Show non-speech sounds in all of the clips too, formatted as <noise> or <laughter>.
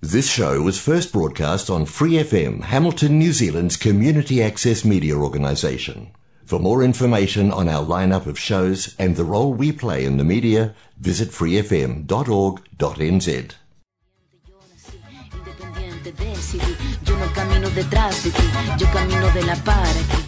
This show was first broadcast on Free FM, Hamilton, New Zealand's community access media organisation. For more information on our lineup of shows and the role we play in the media, visit freefm.org.nz. Yo no camino detrás de ti, yo camino de la.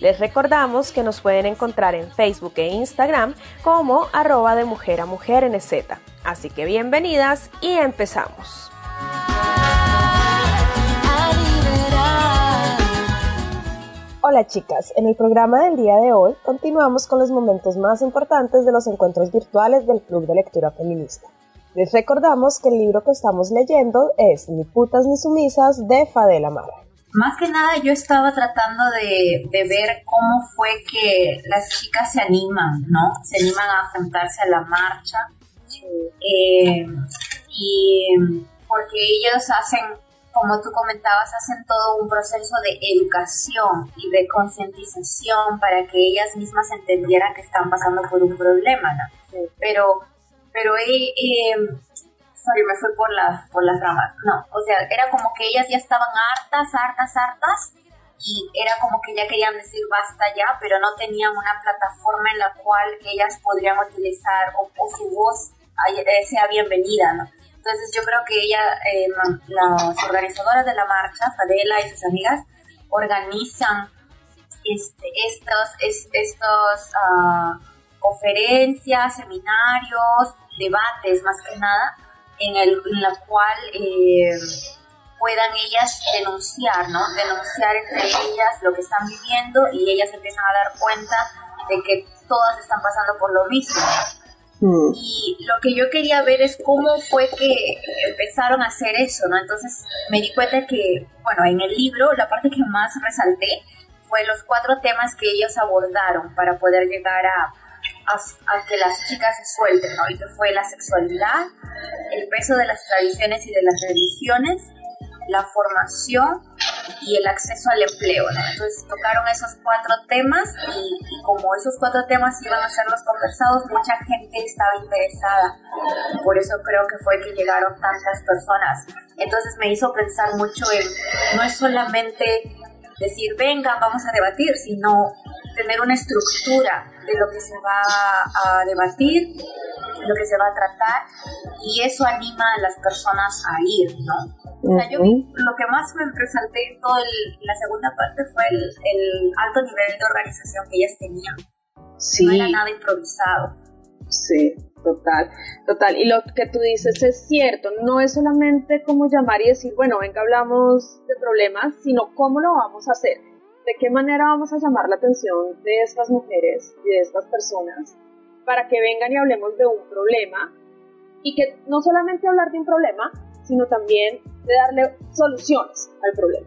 Les recordamos que nos pueden encontrar en Facebook e Instagram como arroba de mujer a mujer NZ. Así que bienvenidas y empezamos. Hola chicas, en el programa del día de hoy continuamos con los momentos más importantes de los encuentros virtuales del Club de Lectura Feminista. Les recordamos que el libro que estamos leyendo es Ni putas ni sumisas de Fadela Mara. Más que nada yo estaba tratando de, de, ver cómo fue que las chicas se animan, ¿no? Se animan a enfrentarse a la marcha. Eh, y porque ellos hacen, como tú comentabas, hacen todo un proceso de educación y de concientización para que ellas mismas entendieran que están pasando por un problema, ¿no? Pero, pero eh, eh, sorry, me fui por, la, por las ramas. No, o sea, era como que ellas ya estaban hartas, hartas, hartas, y era como que ya querían decir basta ya, pero no tenían una plataforma en la cual ellas podrían utilizar o, o su voz sea bienvenida, ¿no? Entonces yo creo que ella, eh, las organizadoras de la marcha, Fadela y sus amigas, organizan este, estos, estos uh, conferencias, seminarios, debates más que nada, en, el, en la cual eh, puedan ellas denunciar, ¿no? Denunciar entre ellas lo que están viviendo y ellas empiezan a dar cuenta de que todas están pasando por lo mismo. Mm. Y lo que yo quería ver es cómo fue que empezaron a hacer eso, ¿no? Entonces me di cuenta que, bueno, en el libro la parte que más resalté fue los cuatro temas que ellos abordaron para poder llegar a, a, que las chicas se suelten, ¿no? Y que fue la sexualidad, el peso de las tradiciones y de las religiones, la formación y el acceso al empleo. ¿no? Entonces tocaron esos cuatro temas y, como esos cuatro temas iban a ser los conversados, mucha gente estaba interesada. Por eso creo que fue que llegaron tantas personas. Entonces me hizo pensar mucho en, no es solamente decir, venga, vamos a debatir, sino tener una estructura de lo que se va a debatir, lo que se va a tratar, y eso anima a las personas a ir, ¿no? O sea, yo lo que más me resalté en toda la segunda parte fue el, el, alto nivel de organización que ellas tenían. Sí. No era nada improvisado. Sí, total, total. Y lo que tú dices es cierto, no es solamente como llamar y decir, bueno, venga, hablamos de problemas, sino cómo lo vamos a hacer. ¿De qué manera vamos a llamar la atención de estas mujeres y de estas personas para que vengan y hablemos de un problema? Y que no solamente hablar de un problema, sino también de darle soluciones al problema.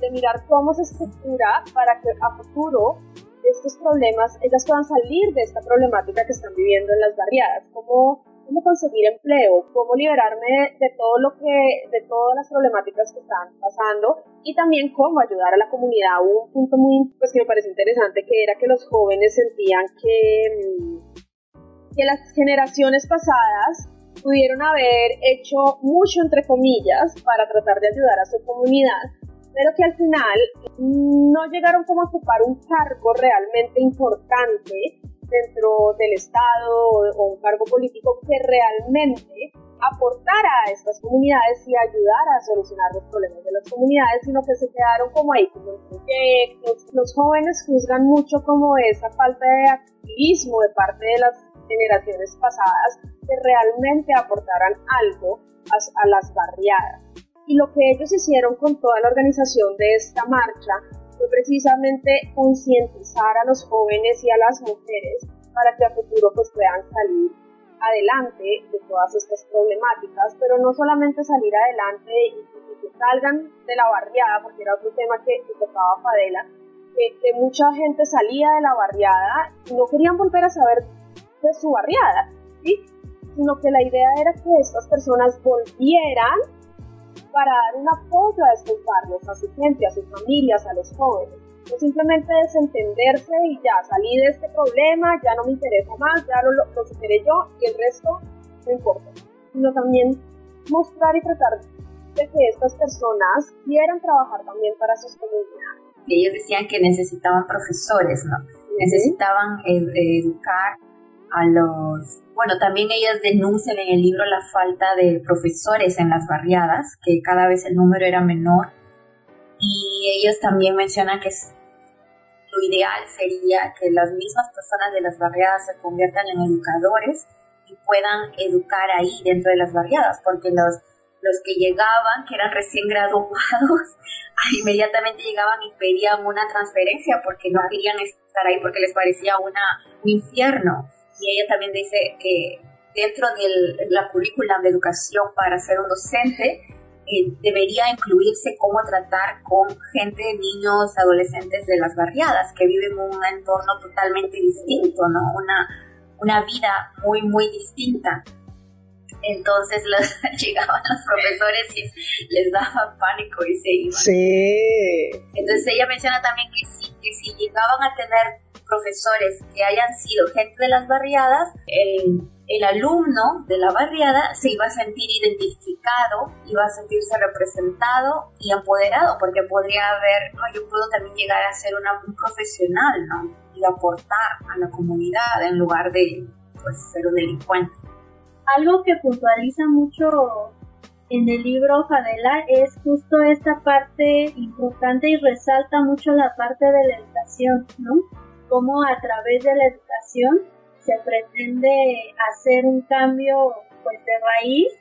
De, mirar cómo se estructura para que a futuro estos problemas, ellas puedan salir de esta problemática que están viviendo en las barriadas, cómo, cómo conseguir empleo, cómo liberarme de, todo lo que, de todas las problemáticas que están pasando y también cómo ayudar a la comunidad. Hubo un punto muy, pues que me parece interesante que era que los jóvenes sentían que, mm, que las generaciones pasadas pudieron haber hecho mucho, entre comillas, para tratar de ayudar a su comunidad, pero que al final no llegaron como a ocupar un cargo realmente importante dentro del Estado o un cargo político que realmente aportara a estas comunidades y ayudara a solucionar los problemas de las comunidades, sino que se quedaron como ahí, como en proyectos. Los jóvenes juzgan mucho como esa falta de activismo de parte de las generaciones pasadas que realmente aportaran algo a, las barriadas. Y lo que ellos hicieron con toda la organización de esta marcha fue precisamente concientizar a los jóvenes y a las mujeres para que a futuro pues puedan salir adelante de todas estas problemáticas, pero no solamente salir adelante y, que salgan de la barriada, porque era otro tema que, que tocaba Fadela, que, mucha gente salía de la barriada y no querían volver a saber de su barriada, ¿sí? sino que la idea era que estas personas volvieran para dar un apoyo a estos barrios, a su gente, a sus familias, a los jóvenes. No simplemente desentenderse y ya salí de este problema, ya no me interesa más, ya lo, lo superé yo y el resto no importa. Sino también mostrar y tratar de que estas personas quieran trabajar también para sus comunidades ellos decían que necesitaban profesores, ¿no? Necesitaban educar a los... Bueno, también ellas denuncian en el libro la falta de profesores en las barriadas, que cada vez el número era menor. Y ellos también mencionan que lo ideal sería que las mismas personas de las barriadas se conviertan en educadores y puedan educar ahí dentro de las barriadas, porque los los que llegaban, que eran recién graduados, <laughs> inmediatamente llegaban y pedían una transferencia porque no querían estar ahí porque les parecía una, un infierno. Y ella también dice que dentro de la currícula de educación para ser un docente, eh, debería incluirse cómo tratar con gente, niños, adolescentes de las barriadas que viven en un entorno totalmente distinto, ¿no? Una, una vida muy, muy distinta. Entonces los, <laughs> llegaban los profesores y les daba pánico y se iban. Sí. Entonces ella menciona también que si, que si llegaban a tener profesores que hayan sido gente de las barriadas, el, el alumno de la barriada se iba a sentir identificado, iba a sentirse representado y empoderado, porque podría haber, no, yo puedo también llegar a ser una, un profesional, ¿no? Y aportar a la comunidad en lugar de pues, ser un delincuente. Algo que puntualiza mucho en el libro Fadela es justo esta parte importante y resalta mucho la parte de la educación, ¿no? Cómo a través de la educación se pretende hacer un cambio pues de raíz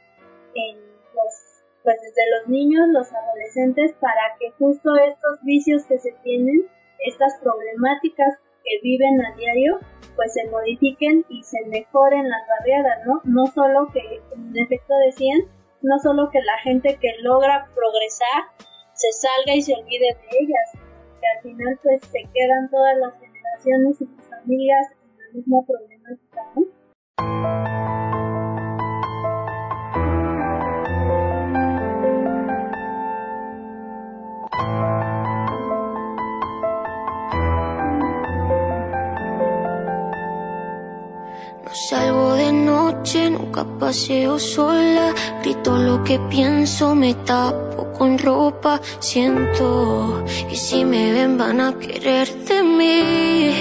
en los pues desde los niños, los adolescentes para que justo estos vicios que se tienen, estas problemáticas que viven a diario, pues se modifiquen y se mejoren las barriadas, ¿no? No solo que, en efecto decían, no solo que la gente que logra progresar se salga y se olvide de ellas, que al final pues se quedan todas las y sus familias en la misma problemática, ¿no? Salgo de noche, nunca paseo sola. Grito lo que pienso, me tapo con ropa. Siento que si me ven van a querer de mí.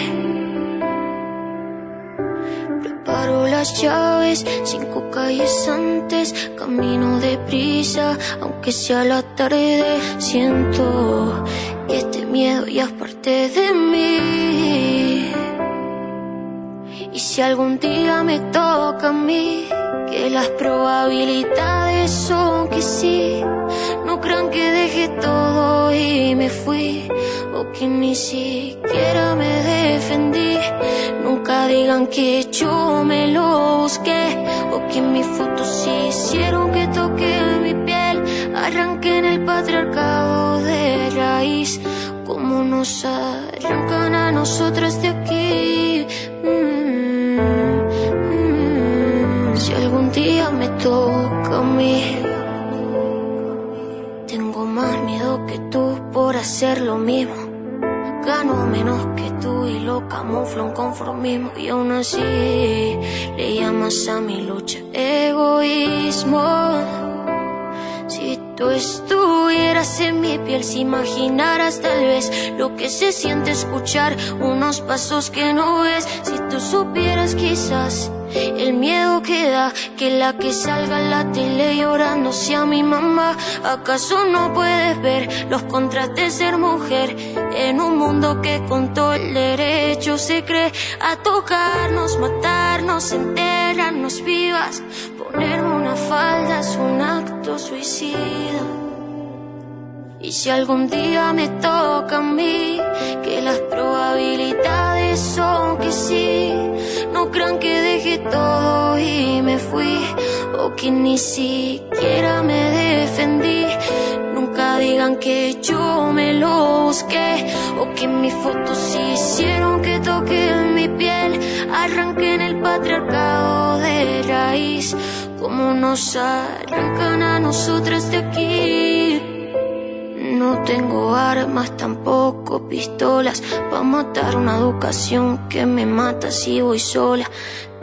Preparo las llaves, cinco calles antes. Camino deprisa, aunque sea la tarde. Siento este miedo ya es parte de mí. Si algún día me toca a mí, que las probabilidades son que sí. No crean que dejé todo y me fui, o que ni siquiera me defendí. Nunca digan que yo me lo busqué, o que mis fotos hicieron que toque mi piel. Arranquen el patriarcado de raíz, como nos arrancan a nosotras de aquí. Día me toca a mí, tengo más miedo que tú por hacer lo mismo. Gano menos que tú y lo camuflo en conformismo. Y aún así le llamas a mi lucha egoísmo. Si tú estuvieras en mi piel, si imaginaras tal vez lo que se siente escuchar unos pasos que no ves. Si tú supieras quizás el miedo que da que la que salga en la tele llorando sea mi mamá. ¿Acaso no puedes ver los contras de ser mujer en un mundo que con todo el derecho se cree a tocarnos, matarnos, enterrarnos vivas? Ponerme una falda es un acto suicida. Y si algún día me toca a mí, que las probabilidades son que sí, no crean que todo y me fui, o que ni siquiera me defendí. Nunca digan que yo me lo busqué o que mis fotos hicieron que toque mi piel. Arranqué en el patriarcado de raíz, como nos arrancan a nosotras de aquí. No tengo armas, tampoco pistolas, para matar una educación que me mata si voy sola.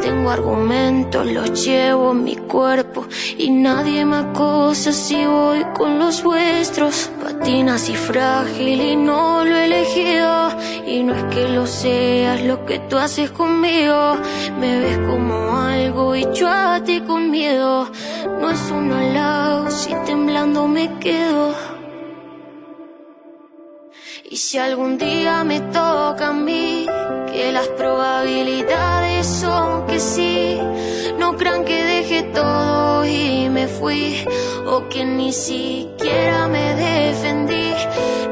Tengo argumentos, los llevo en mi cuerpo y nadie me acosa si voy con los vuestros. Patinas y frágil y no lo he elegido. Y no es que lo seas lo que tú haces conmigo. Me ves como algo y yo a ti con miedo. No es un halago si temblando me quedo. Y si algún día me toca a mí, que las probabilidades son que sí, no crean que dejé todo y me fui, o que ni siquiera me defendí.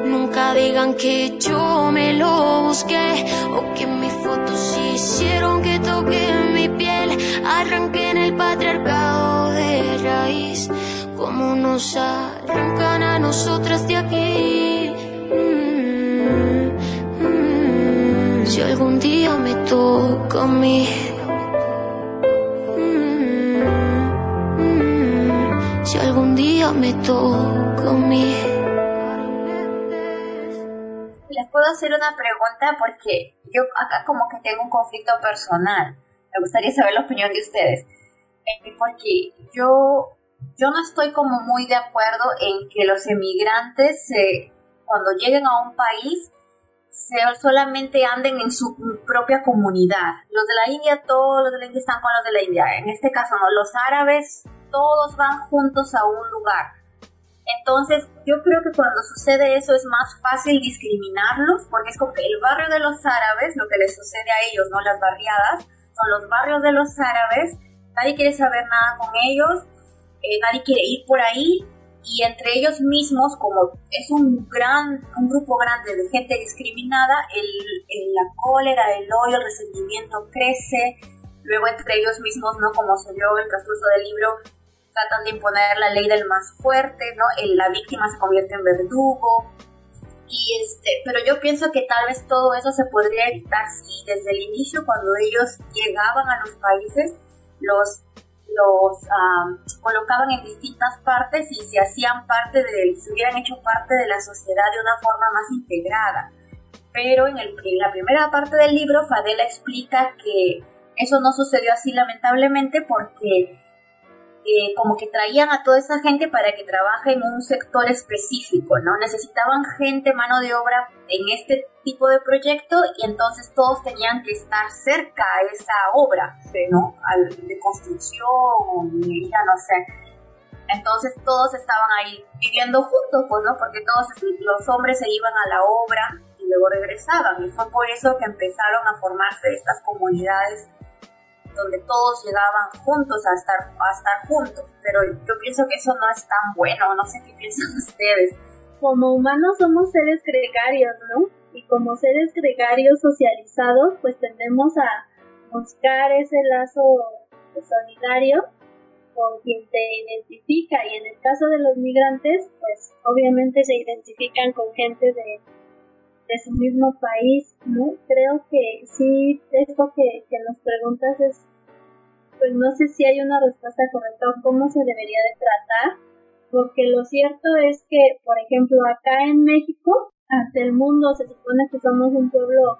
Nunca digan que yo me lo busqué, o que mis fotos hicieron que toque mi piel, arranqué en el patriarcado de raíz, como nos arrancan a nosotras de aquí. Algún día me toca a mí. Si algún día me toca a mí. Les puedo hacer una pregunta porque yo acá como que tengo un conflicto personal. Me gustaría saber la opinión de ustedes. Eh, Porque yo, yo no estoy como muy de acuerdo en que los emigrantes se cuando lleguen a un país solamente anden en su propia comunidad. Los de la India, todos los de la India están con los de la India. En este caso, no, los árabes, todos van juntos a un lugar. Entonces, yo creo que cuando sucede eso es más fácil discriminarlos, porque es como que el barrio de los árabes, lo que les sucede a ellos, no las barriadas, son los barrios de los árabes, nadie quiere saber nada con ellos, eh, nadie quiere ir por ahí, y entre ellos mismos, como es un gran, un grupo grande de gente discriminada, el, la cólera, el odio, el resentimiento crece, luego entre ellos mismos, ¿no? Como se vio el transcurso del libro, tratan de imponer la ley del más fuerte, ¿no? El- la víctima se convierte en verdugo, y este, pero yo pienso que tal vez todo eso se podría evitar si desde el inicio, cuando ellos llegaban a los países, los los am, colocaban en distintas partes y se hacían parte de, se hubieran hecho parte de la sociedad de una forma más integrada. Pero en, el, en la primera parte del libro, Fadela explica que eso no sucedió así lamentablemente porque eh, como que traían a toda esa gente para que trabaje en un sector específico, ¿no? Necesitaban gente, mano de obra en este tipo de proyecto y entonces todos tenían que estar cerca a esa obra, ¿no? Al- de construcción, ya no sé. Entonces todos estaban ahí viviendo juntos, pues, ¿no? Porque todos los hombres se iban a la obra y luego regresaban. Y fue por eso que empezaron a formarse estas comunidades donde todos llegaban juntos a estar, a estar juntos. Pero yo pienso que eso no es tan bueno, no sé qué piensan <laughs> ustedes. Como humanos somos seres gregarios, ¿no? Y como seres gregarios socializados, pues tendemos a buscar ese lazo solidario con quien te identifica. Y en el caso de los migrantes pues obviamente se identifican con gente de, de su mismo país no creo que sí esto que, que nos preguntas es pues no sé si hay una respuesta correcta o cómo se debería de tratar porque lo cierto es que por ejemplo acá en México ante el mundo se supone que somos un pueblo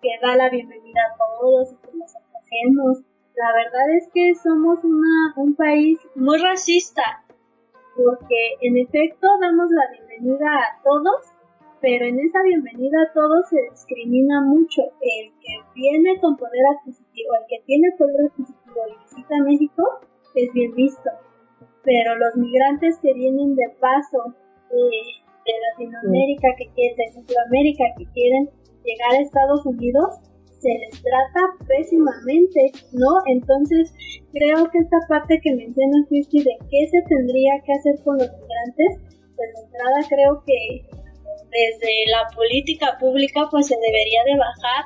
que da la bienvenida a todos y que nos acogemos la verdad es que somos una, un país muy racista, porque en efecto damos la bienvenida a todos, pero en esa bienvenida a todos se discrimina mucho. El que viene con poder adquisitivo, el que tiene poder adquisitivo y visita México, es bien visto. Pero los migrantes que vienen de paso eh, Latinoamérica, que quieren, de Centroamérica, que quieren llegar a Estados Unidos, se les trata pésimamente, ¿no? Entonces, creo que esta parte que menciona Cristi de qué se tendría que hacer con los migrantes, pues de entrada creo que desde la política pública pues se debería de bajar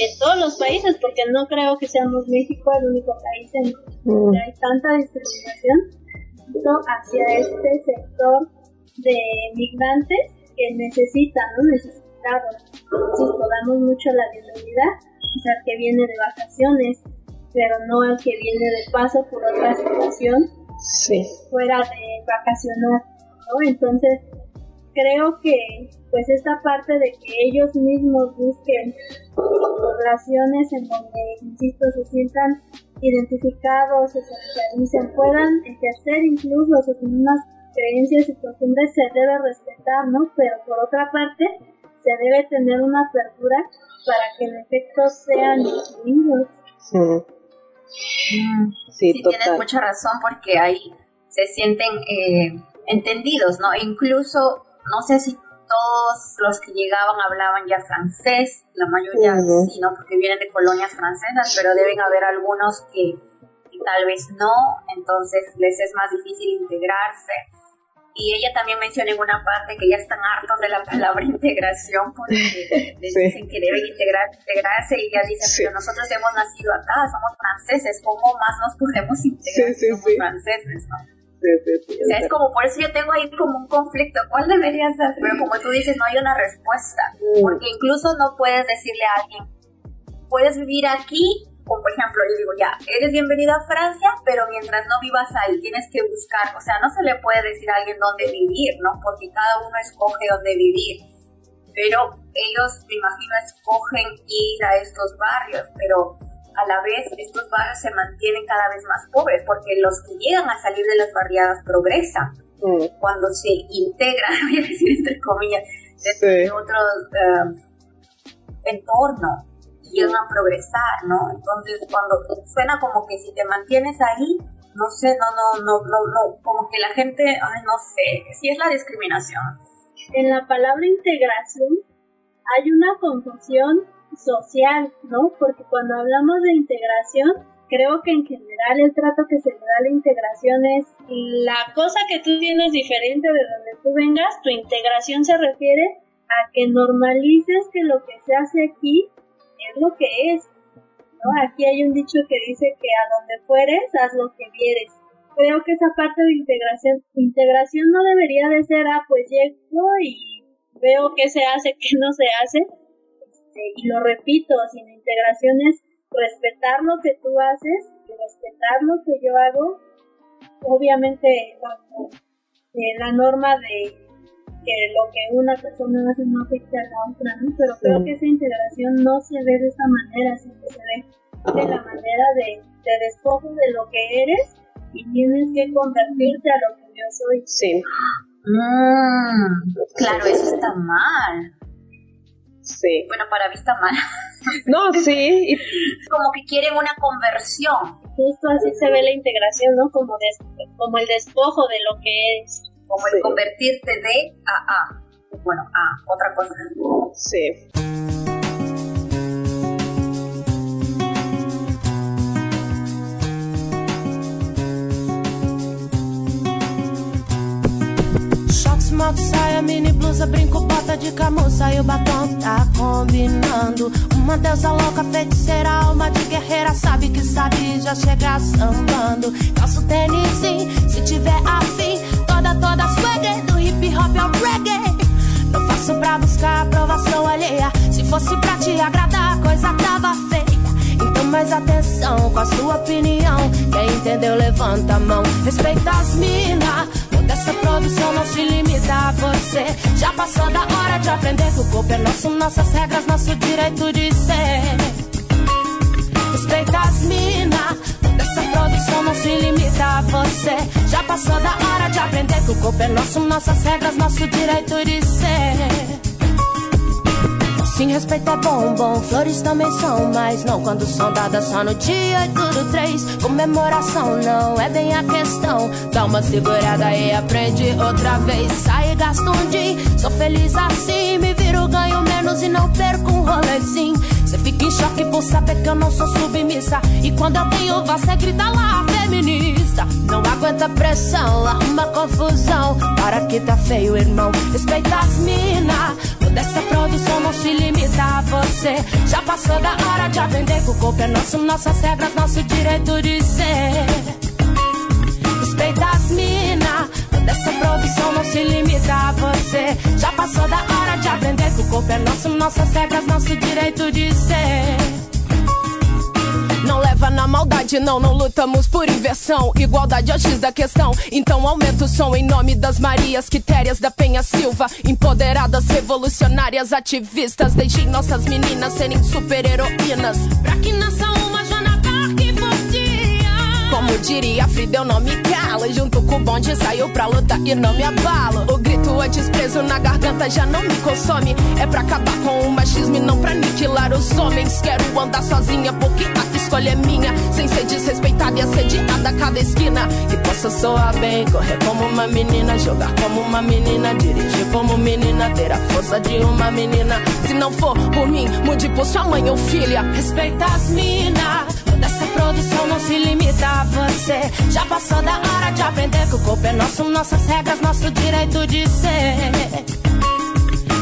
en todos los países, porque no creo que seamos México el único país en donde hay tanta discriminación hacia este sector de migrantes que necesitan, ¿no? Necesitados. Insisto, damos mucho la bienvenida, quizás que viene de vacaciones, pero no al que viene de paso por otra situación fuera de vacacionar, ¿no? Entonces, creo que pues esta parte de que ellos mismos busquen poblaciones en donde, insisto, se sientan identificados, se socialicen, puedan ejercer incluso sus mismas creencias y costumbres, se debe respetar, ¿no? Pero por otra parte, se debe tener una apertura para que en efecto sean incluidos. Sí, tienes mucha razón porque ahí se sienten eh, entendidos, ¿no? incluso, no sé si todos los que llegaban hablaban ya francés, la mayoría sí, ¿no? Porque vienen de colonias francesas, pero deben haber algunos que, que tal vez no, entonces les es más difícil integrarse y ella también menciona en una parte que ya están hartos de la palabra <laughs> integración porque les dicen que deben integrar, integrarse y ella dice, pero nosotros hemos nacido acá, somos franceses, ¿cómo más nos podemos integrar si somos franceses? ¿no? o sea, es como, por eso yo tengo ahí como un conflicto, ¿cuál debería ser? Pero como tú dices, no hay una respuesta, mm. porque incluso no puedes decirle a alguien, puedes vivir aquí como por ejemplo, yo digo, ya, eres bienvenido a Francia, pero mientras no vivas ahí, tienes que buscar, o sea, no se le puede decir a alguien dónde vivir, ¿no? Porque cada uno escoge dónde vivir. Pero ellos, me imagino, escogen ir a estos barrios, pero a la vez estos barrios se mantienen cada vez más pobres, porque los que llegan a salir de las barriadas progresan. Mm. Cuando se integran, <laughs> voy a decir entre comillas, de otros uh, entornos llegan a progresar, ¿no? Entonces, cuando suena como que si te mantienes ahí, no sé, no, no, no, no, no, como que la gente, ay, no sé, si es la discriminación. En la palabra integración hay una confusión social, ¿no? Porque cuando hablamos de integración, creo que en general el trato que se le da a la integración es la cosa que tú tienes diferente de donde tú vengas, tu integración se refiere a que normalices que lo que se hace aquí es lo que es. ¿no? Aquí hay un dicho que dice que a donde fueres, haz lo que vieres. Creo que esa parte de integración, integración no debería de ser, ah, pues llego y veo qué se hace, qué no se hace. Este, y lo repito, sin integración es respetar lo que tú haces y respetar lo que yo hago. Obviamente, bajo eh, la norma de que lo que una persona hace no afecta a la otra, ¿no? Pero creo que esa integración no se ve de esa manera, sino que se ve de la manera de, de despojo de lo que eres y tienes que convertirte a lo que yo soy. Sí. Mm, claro, eso está mal. Sí. Bueno, para mí está mal. <laughs> No, sí. <laughs> Como que quieren una conversión. Justo así se ve la integración, ¿no? Como, como el despojo de lo que eres como el convertirte de a a, bueno, a otra cosa. Sí. moto, saia, mini blusa, brinco, bota de camuça e o batom tá combinando. Uma deusa louca, feiticeira, alma de guerreira, sabe que sabe já chegar sambando. Calço tênis, se tiver afim, toda, toda swagger, do hip hop ao reggae. Não faço pra buscar aprovação alheia. Se fosse pra te agradar, a coisa tava feia. Então mais atenção com a sua opinião. Quem entendeu, levanta a mão. Respeita as minas. Essa produção não se limita a você. Já passou da hora de aprender que o corpo é nosso, nossas regras, nosso direito de ser. Respeita as minas. Produção não se limita a você. Já passou da hora de aprender que o corpo é nosso, nossas regras, nosso direito de ser. Sim, respeito é bom, bom. Flores também são, mas não quando são dadas só no dia e tudo três. Comemoração não é bem a questão. Dá uma segurada e aprende outra vez. Sai e um dia, sou feliz assim. Me viro, ganho menos e não perco um rolezinho. Cê fica em choque por saber que eu não sou submissa. E quando eu tenho, você grita lá, feminista. Não aguenta pressão, arruma confusão. Para que tá feio, irmão. Respeita as mina. Dessa produção não se limita a você. Já passou da hora de aprender que o corpo é nosso, nossas regras, nosso direito de ser. Respeita as mina. Dessa produção produção não se limita a você. Já passou da hora de aprender que o corpo é nosso, nossas regras, nosso direito de ser. Não leva na maldade, não, não lutamos por inversão. Igualdade é o X da questão. Então aumenta o som em nome das Marias Quitérias da Penha Silva. Empoderadas, revolucionárias, ativistas. Deixem nossas meninas serem super-heroínas. Pra que nasça Como diria Frida, eu não me calo. Junto com o bonde saiu pra luta e não me abalo. O grito antes preso na garganta já não me consome. É pra acabar com o machismo e não pra aniquilar os homens. Quero andar sozinha porque a escolha é minha. Sem ser desrespeitada e assediada a cada esquina. Que possa soar bem, correr como uma menina, jogar como uma menina, dirigir como menina, ter a força de uma menina. Se não for por mim, mude por sua mãe ou filha. Respeita as minas. Toda essa produção não se limita a você. Já passou da hora de aprender que o corpo é nosso, nossas regras, nosso direito de ser.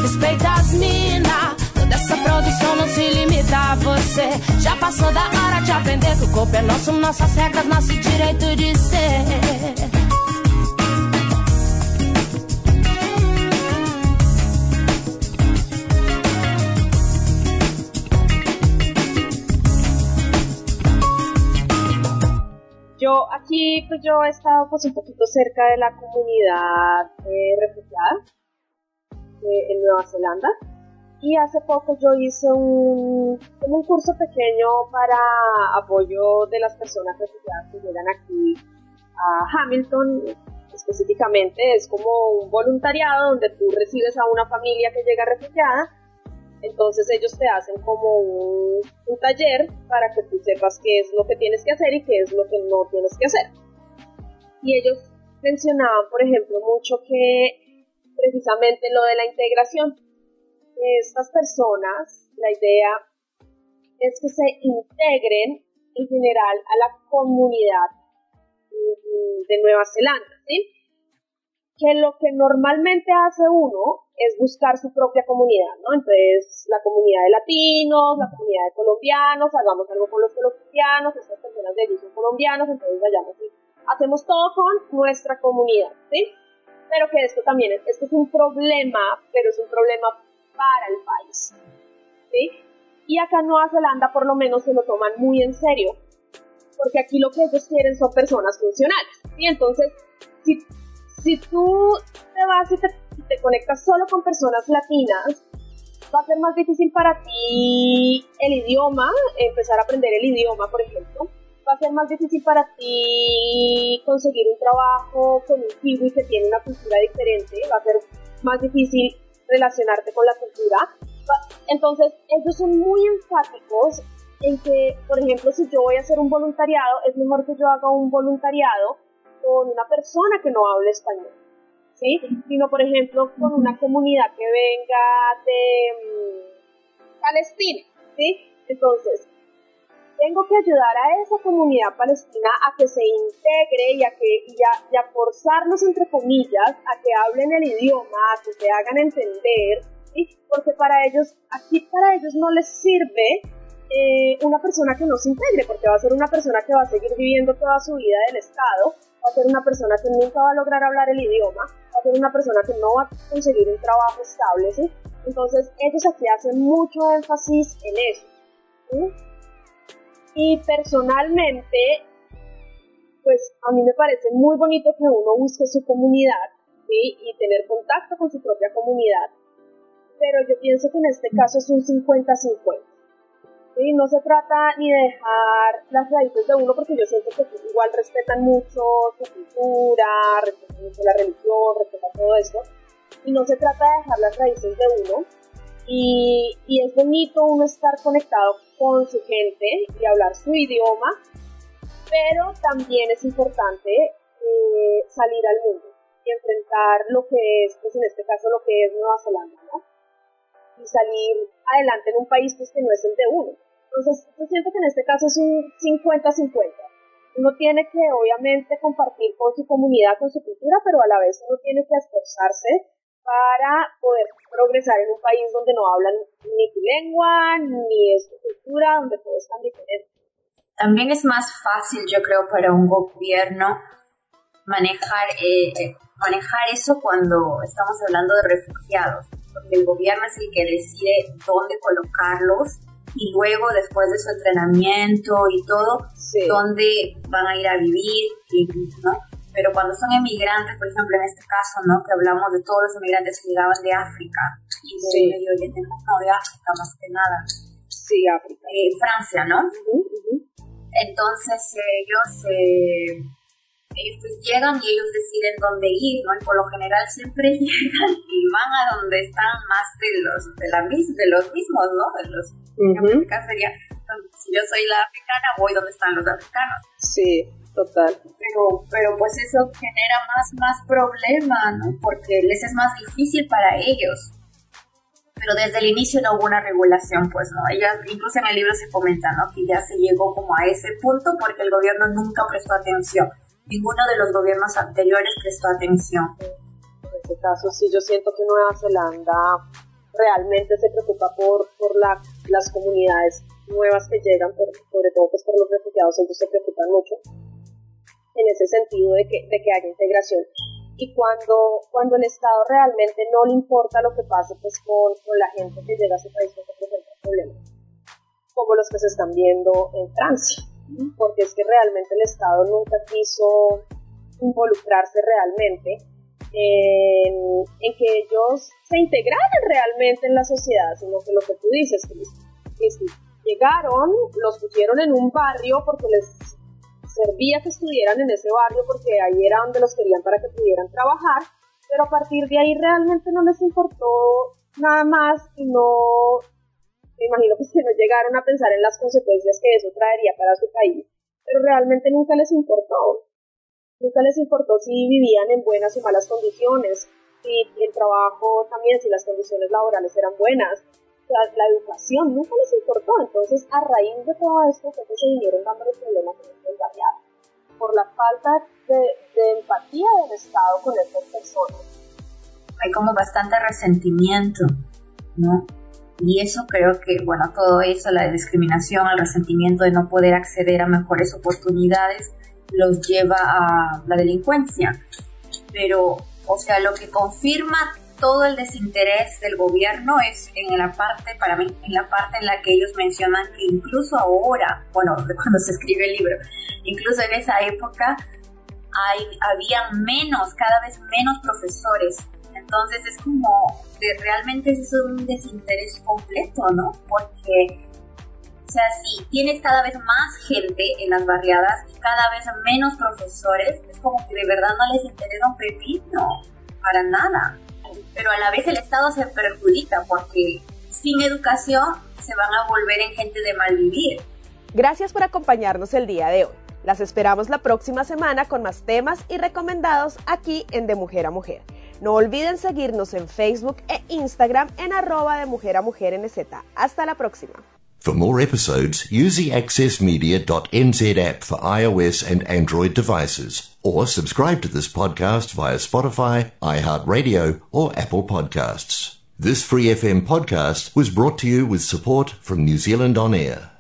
Respeita as minas. Toda essa produção não se limita a você. Já passou da hora de aprender que o corpo é nosso, nossas regras, nosso direito de ser. Aquí, pues yo he estado pues un poquito cerca de la comunidad eh, refugiada eh, en Nueva Zelanda. Y hace poco yo hice un, un curso pequeño para apoyo de las personas refugiadas que llegan aquí a Hamilton específicamente. Es como un voluntariado donde tú recibes a una familia que llega refugiada entonces ellos te hacen como un, taller para que tú sepas qué es lo que tienes que hacer y qué es lo que no tienes que hacer. Y ellos mencionaban, por ejemplo, mucho que precisamente lo de la integración. Estas personas, la idea es que se integren en general a la comunidad de Nueva Zelanda, ¿sí? Que lo que normalmente hace uno es buscar su propia comunidad, ¿no? Entonces, la comunidad de latinos, la comunidad de colombianos, hagamos algo con los colombianos, estas personas de allí son colombianos, entonces vayamos y hacemos todo con nuestra comunidad, ¿sí? Pero que esto también es, esto es un problema, pero es un problema para el país, ¿sí? Y acá en Nueva Zelanda por lo menos se lo toman muy en serio, porque aquí lo que ellos quieren son personas funcionales, ¿sí? Entonces, si, si tú te vas y te te conectas solo con personas latinas, va a ser más difícil para ti el idioma, empezar a aprender el idioma, por ejemplo. Va a ser más difícil para ti conseguir un trabajo con un kiwi que tiene una cultura diferente. Va a ser más difícil relacionarte con la cultura. Entonces, ellos son muy enfáticos en que, por ejemplo, si yo voy a hacer un voluntariado, es mejor que yo haga un voluntariado con una persona que no hable español Sino, por ejemplo, con una comunidad que venga de mm, Palestina, ¿sí? Entonces, tengo que ayudar a esa comunidad palestina a que se integre y a, que, y a, forzarlos, entre comillas, a que hablen el idioma, a que se hagan entender, ¿sí? porque para ellos, aquí para ellos no les sirve eh, una persona que no se integre, porque va a ser una persona que va a seguir viviendo toda su vida del Estado, va a ser una persona que nunca va a lograr hablar el idioma, va a ser una persona que no va a conseguir un trabajo estable, ¿sí? Entonces ellos aquí hacen mucho énfasis en eso. Y personalmente, pues a mí me parece muy bonito que uno busque su comunidad, ¿sí? Y tener contacto con su propia comunidad. Pero yo pienso que en este caso es un 50-50. ¿Sí? No se trata ni de dejar las raíces de uno, porque yo siento que igual respetan mucho su cultura, respetan mucho la religión, respetan todo esto, y no se trata de dejar las raíces de uno, y, y es bonito uno estar conectado con su gente y hablar su idioma, pero también es importante eh, salir al mundo y enfrentar lo que es, pues en este caso, lo que es Nueva Zelanda, ¿no? Y salir adelante en un país pues, que no es el de uno. Entonces, yo siento que en este caso es un 50-50. Uno tiene que, obviamente, compartir con su comunidad, con su cultura, pero a la vez uno tiene que esforzarse para poder progresar en un país donde no hablan ni tu lengua, ni es tu cultura, donde todo es tan diferente. También es más fácil, yo creo, para un gobierno manejar, eh, eh, manejar eso cuando estamos hablando de refugiados, porque el gobierno es el que decide dónde colocarlos y luego después de su entrenamiento y todo, dónde van a ir a vivir, ¿no? Pero cuando son emigrantes, por ejemplo, en este caso, ¿no? Que hablamos de todos los emigrantes que llegaban de África y de Medio Oriente, no, de África más que nada. Sí, África. Eh, Francia, ¿no? Entonces ellos, eh, ellos pues llegan y ellos deciden dónde ir, ¿no? Y por lo general siempre <laughs> llegan y van a donde están más de los, de la, de los mismos, ¿no? De los, sería, si yo soy la africana, voy donde están los africanos. Sí total. Pero, pero pues eso genera más, más problema, ¿no? Porque les es más difícil para ellos. Pero desde el inicio no hubo una regulación, pues no. Ellas, incluso en el libro se comenta, ¿no? Que ya se llegó como a ese punto porque el gobierno nunca prestó atención. Ninguno de los gobiernos anteriores prestó atención. En este caso, sí, yo siento que Nueva Zelanda realmente se preocupa por, por la, las comunidades nuevas que llegan, por, sobre todo pues por los refugiados, ellos se preocupan mucho en ese sentido de que, de que haya integración. Y cuando, cuando el Estado realmente no le importa lo que pase pues, con, con la gente que llega a ese país, que se presenta problemas, como los que se están viendo en Francia, porque es que realmente el Estado nunca quiso involucrarse realmente en, que ellos se integraran realmente en la sociedad, sino que lo que tú dices, que, que llegaron, los pusieron en un barrio porque les servía que estuvieran en ese barrio porque ahí era donde los querían para que pudieran trabajar, pero a partir de ahí realmente no les importó nada más y no, me imagino que no llegaron a pensar en las consecuencias que eso traería para su país, pero realmente nunca les importó. Nunca les importó si vivían en buenas o malas condiciones, si el trabajo también, si las condiciones laborales eran buenas, la, educación nunca les importó. Entonces, a raíz de todo esto, fue que se vinieron dando los problemas en el variados, por la falta de, de empatía del Estado con estas personas. Hay como bastante resentimiento, ¿no? Y eso creo que, bueno, todo eso, la discriminación, el resentimiento de no poder acceder a mejores oportunidades, los lleva a la delincuencia. Pero, o sea, lo que confirma todo el desinterés del gobierno es en la parte, para mí, en la parte en la que ellos mencionan que incluso ahora, bueno, <laughs> cuando se escribe el libro, incluso en esa época hay, había menos, cada vez menos profesores. Entonces es como que realmente es un desinterés completo, ¿no? Porque, o sea, si tienes cada vez más gente en las barriadas y cada vez menos profesores, es como que de verdad no les interesa un pepino, para nada pero a la vez el Estado se perjudica porque sin educación se van a volver en gente de mal vivir. Gracias por acompañarnos el día de hoy. Las esperamos la próxima semana con más temas y recomendados aquí en De Mujer a Mujer. No olviden seguirnos en Facebook e Instagram en arroba de Mujer a Mujer NZ. Hasta la próxima. For more episodes, use the accessmedia.nz app for iOS and Android devices, or subscribe to this podcast via Spotify, iHeartRadio, or Apple Podcasts. This Free FM podcast was brought to you with support from New Zealand On Air.